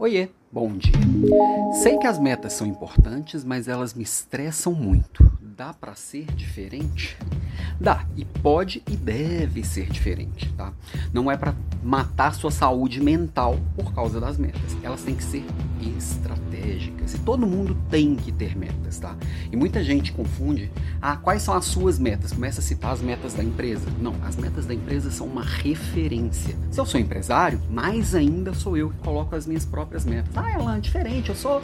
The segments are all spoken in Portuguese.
Oiê, bom dia. Sei que as metas são importantes, mas elas me estressam muito. Dá para ser diferente? Dá, e pode e deve ser diferente, tá? Não é para matar sua saúde mental por causa das metas. Elas têm que ser estratégicas. E todo mundo tem que ter metas, tá? E muita gente confunde, ah, quais são as suas metas? Começa a citar as metas da empresa. Não, as metas da empresa são uma referência. Se eu sou empresário, mais ainda sou eu que coloco as minhas próprias metas. Ah, Elan, é diferente, eu sou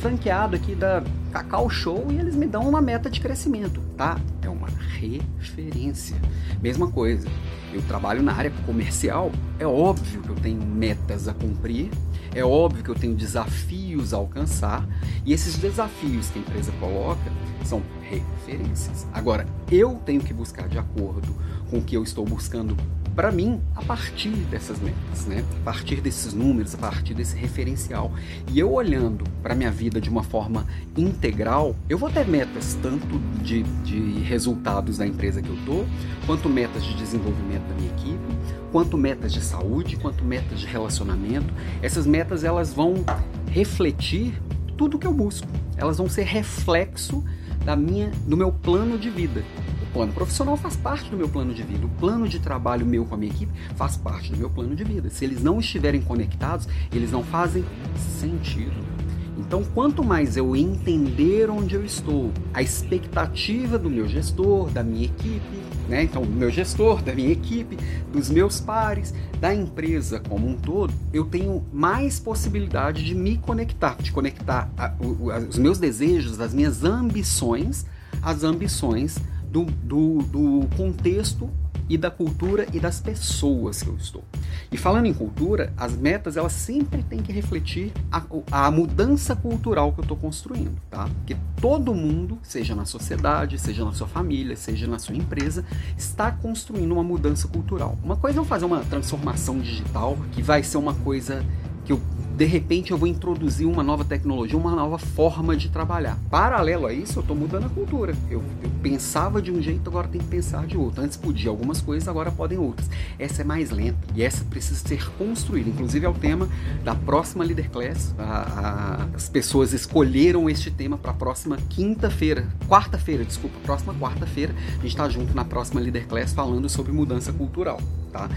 franqueado aqui da Cacau Show e eles me dão uma meta de crescimento, tá? É uma referência. Mesma coisa, eu trabalho na área comercial, é óbvio que eu tenho metas a cumprir, é óbvio que eu tenho desafios a alcançar, e esses desafios que a empresa coloca são referências. Agora, eu tenho que buscar de acordo com o que eu estou buscando para mim a partir dessas metas, né? A partir desses números, a partir desse referencial. E eu olhando para minha vida de uma forma integral, eu vou ter metas tanto de, de resultados da empresa que eu tô, quanto metas de desenvolvimento da minha equipe, quanto metas de saúde, quanto metas de relacionamento. Essas metas elas vão refletir tudo que eu busco. Elas vão ser reflexo da minha, do meu plano de vida plano profissional faz parte do meu plano de vida. O plano de trabalho meu com a minha equipe faz parte do meu plano de vida. Se eles não estiverem conectados, eles não fazem sentido. Então, quanto mais eu entender onde eu estou, a expectativa do meu gestor, da minha equipe, né? Então, do meu gestor, da minha equipe, dos meus pares, da empresa como um todo, eu tenho mais possibilidade de me conectar, de conectar a, a, os meus desejos, as minhas ambições, às ambições do, do, do contexto e da cultura e das pessoas que eu estou. E falando em cultura, as metas elas sempre têm que refletir a, a mudança cultural que eu estou construindo, tá? Porque todo mundo, seja na sociedade, seja na sua família, seja na sua empresa, está construindo uma mudança cultural. Uma coisa é eu fazer uma transformação digital, que vai ser uma coisa que de repente eu vou introduzir uma nova tecnologia, uma nova forma de trabalhar. Paralelo a isso, eu estou mudando a cultura. Eu, eu, pensava de um jeito, agora tenho que pensar de outro. Antes podia algumas coisas, agora podem outras. Essa é mais lenta e essa precisa ser construída. Inclusive é o tema da próxima Leader Class. A, a, as pessoas escolheram este tema para a próxima quinta-feira, quarta-feira, desculpa, próxima quarta-feira. A gente está junto na próxima Leader Class falando sobre mudança cultural, tá?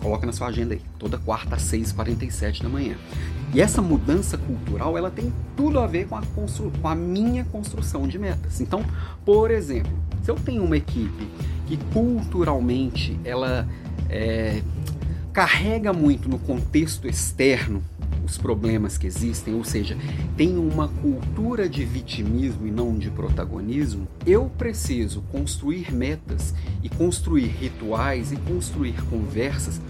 Coloca na sua agenda aí, toda quarta às 6h47 da manhã. E essa mudança cultural, ela tem tudo a ver com a, com a minha construção de metas. Então, por exemplo, se eu tenho uma equipe que culturalmente ela é, carrega muito no contexto externo os problemas que existem, ou seja, tem uma cultura de vitimismo e não de protagonismo, eu preciso construir metas e construir rituais e construir conversas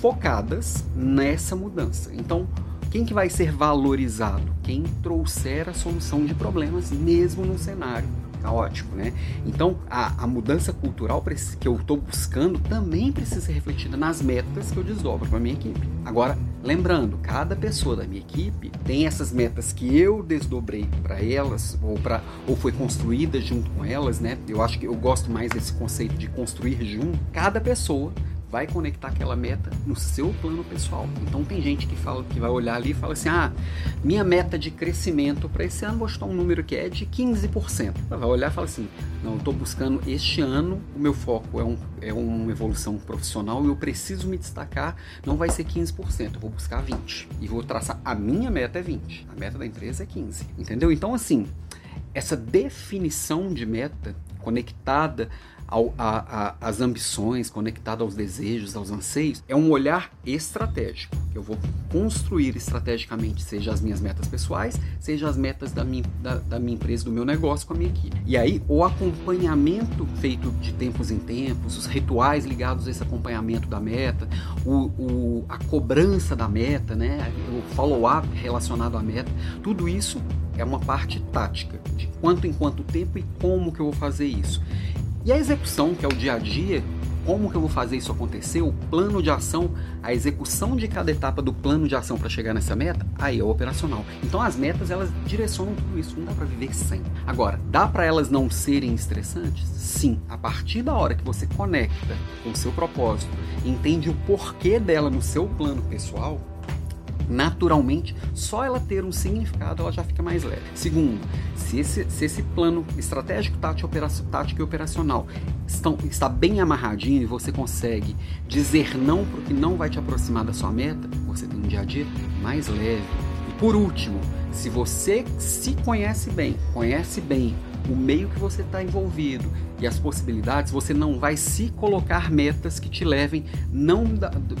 focadas nessa mudança. Então, quem que vai ser valorizado? Quem trouxer a solução de problemas, mesmo no cenário caótico, né? Então, a, a mudança cultural que eu estou buscando também precisa ser refletida nas metas que eu desdobro para minha equipe. Agora, lembrando, cada pessoa da minha equipe tem essas metas que eu desdobrei para elas ou para ou foi construída junto com elas, né? Eu acho que eu gosto mais desse conceito de construir junto. Cada pessoa vai conectar aquela meta no seu plano pessoal. Então tem gente que fala que vai olhar ali e fala assim: "Ah, minha meta de crescimento para esse ano vou um número que é de 15%". Vai olhar e fala assim: "Não, eu estou buscando este ano, o meu foco é, um, é uma evolução profissional e eu preciso me destacar, não vai ser 15%, eu vou buscar 20 e vou traçar a minha meta é 20, a meta da empresa é 15". Entendeu? Então assim, essa definição de meta conectada ao, a, a, as ambições, conectado aos desejos, aos anseios, é um olhar estratégico. Eu vou construir estrategicamente, seja as minhas metas pessoais, seja as metas da minha, da, da minha empresa, do meu negócio com a minha equipe. E aí, o acompanhamento feito de tempos em tempos, os rituais ligados a esse acompanhamento da meta, o, o a cobrança da meta, né? o follow-up relacionado à meta, tudo isso é uma parte tática, de quanto em quanto tempo e como que eu vou fazer isso. E a execução, que é o dia a dia, como que eu vou fazer isso acontecer, o plano de ação, a execução de cada etapa do plano de ação para chegar nessa meta, aí é o operacional. Então as metas elas direcionam tudo isso, não dá para viver sem. Agora, dá para elas não serem estressantes? Sim, a partir da hora que você conecta com o seu propósito, entende o porquê dela no seu plano pessoal, naturalmente, só ela ter um significado, ela já fica mais leve. Segundo, se esse, se esse plano estratégico, tático e operacional estão, está bem amarradinho e você consegue dizer não para o que não vai te aproximar da sua meta, você tem um dia a dia mais leve. E por último, se você se conhece bem, conhece bem o meio que você está envolvido e as possibilidades, você não vai se colocar metas que te levem não,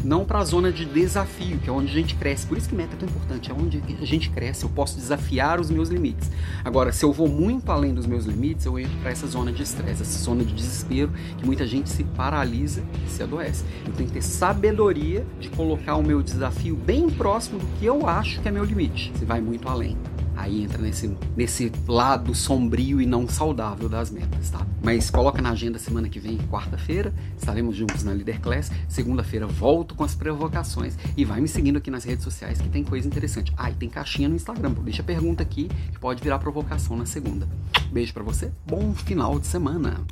não para a zona de desafio, que é onde a gente cresce. Por isso que meta é tão importante, é onde a gente cresce, eu posso desafiar os meus limites. Agora, se eu vou muito além dos meus limites, eu entro para essa zona de estresse, essa zona de desespero, que muita gente se paralisa e se adoece. Eu tenho que ter sabedoria de colocar o meu desafio bem próximo do que eu acho que é meu limite. Se vai muito além aí entra nesse, nesse lado sombrio e não saudável das metas, tá? Mas coloca na agenda semana que vem, quarta-feira, estaremos juntos na Leader Class. Segunda-feira volto com as provocações e vai me seguindo aqui nas redes sociais que tem coisa interessante. Ah, e tem caixinha no Instagram, deixa pergunta aqui que pode virar provocação na segunda. Beijo para você, bom final de semana.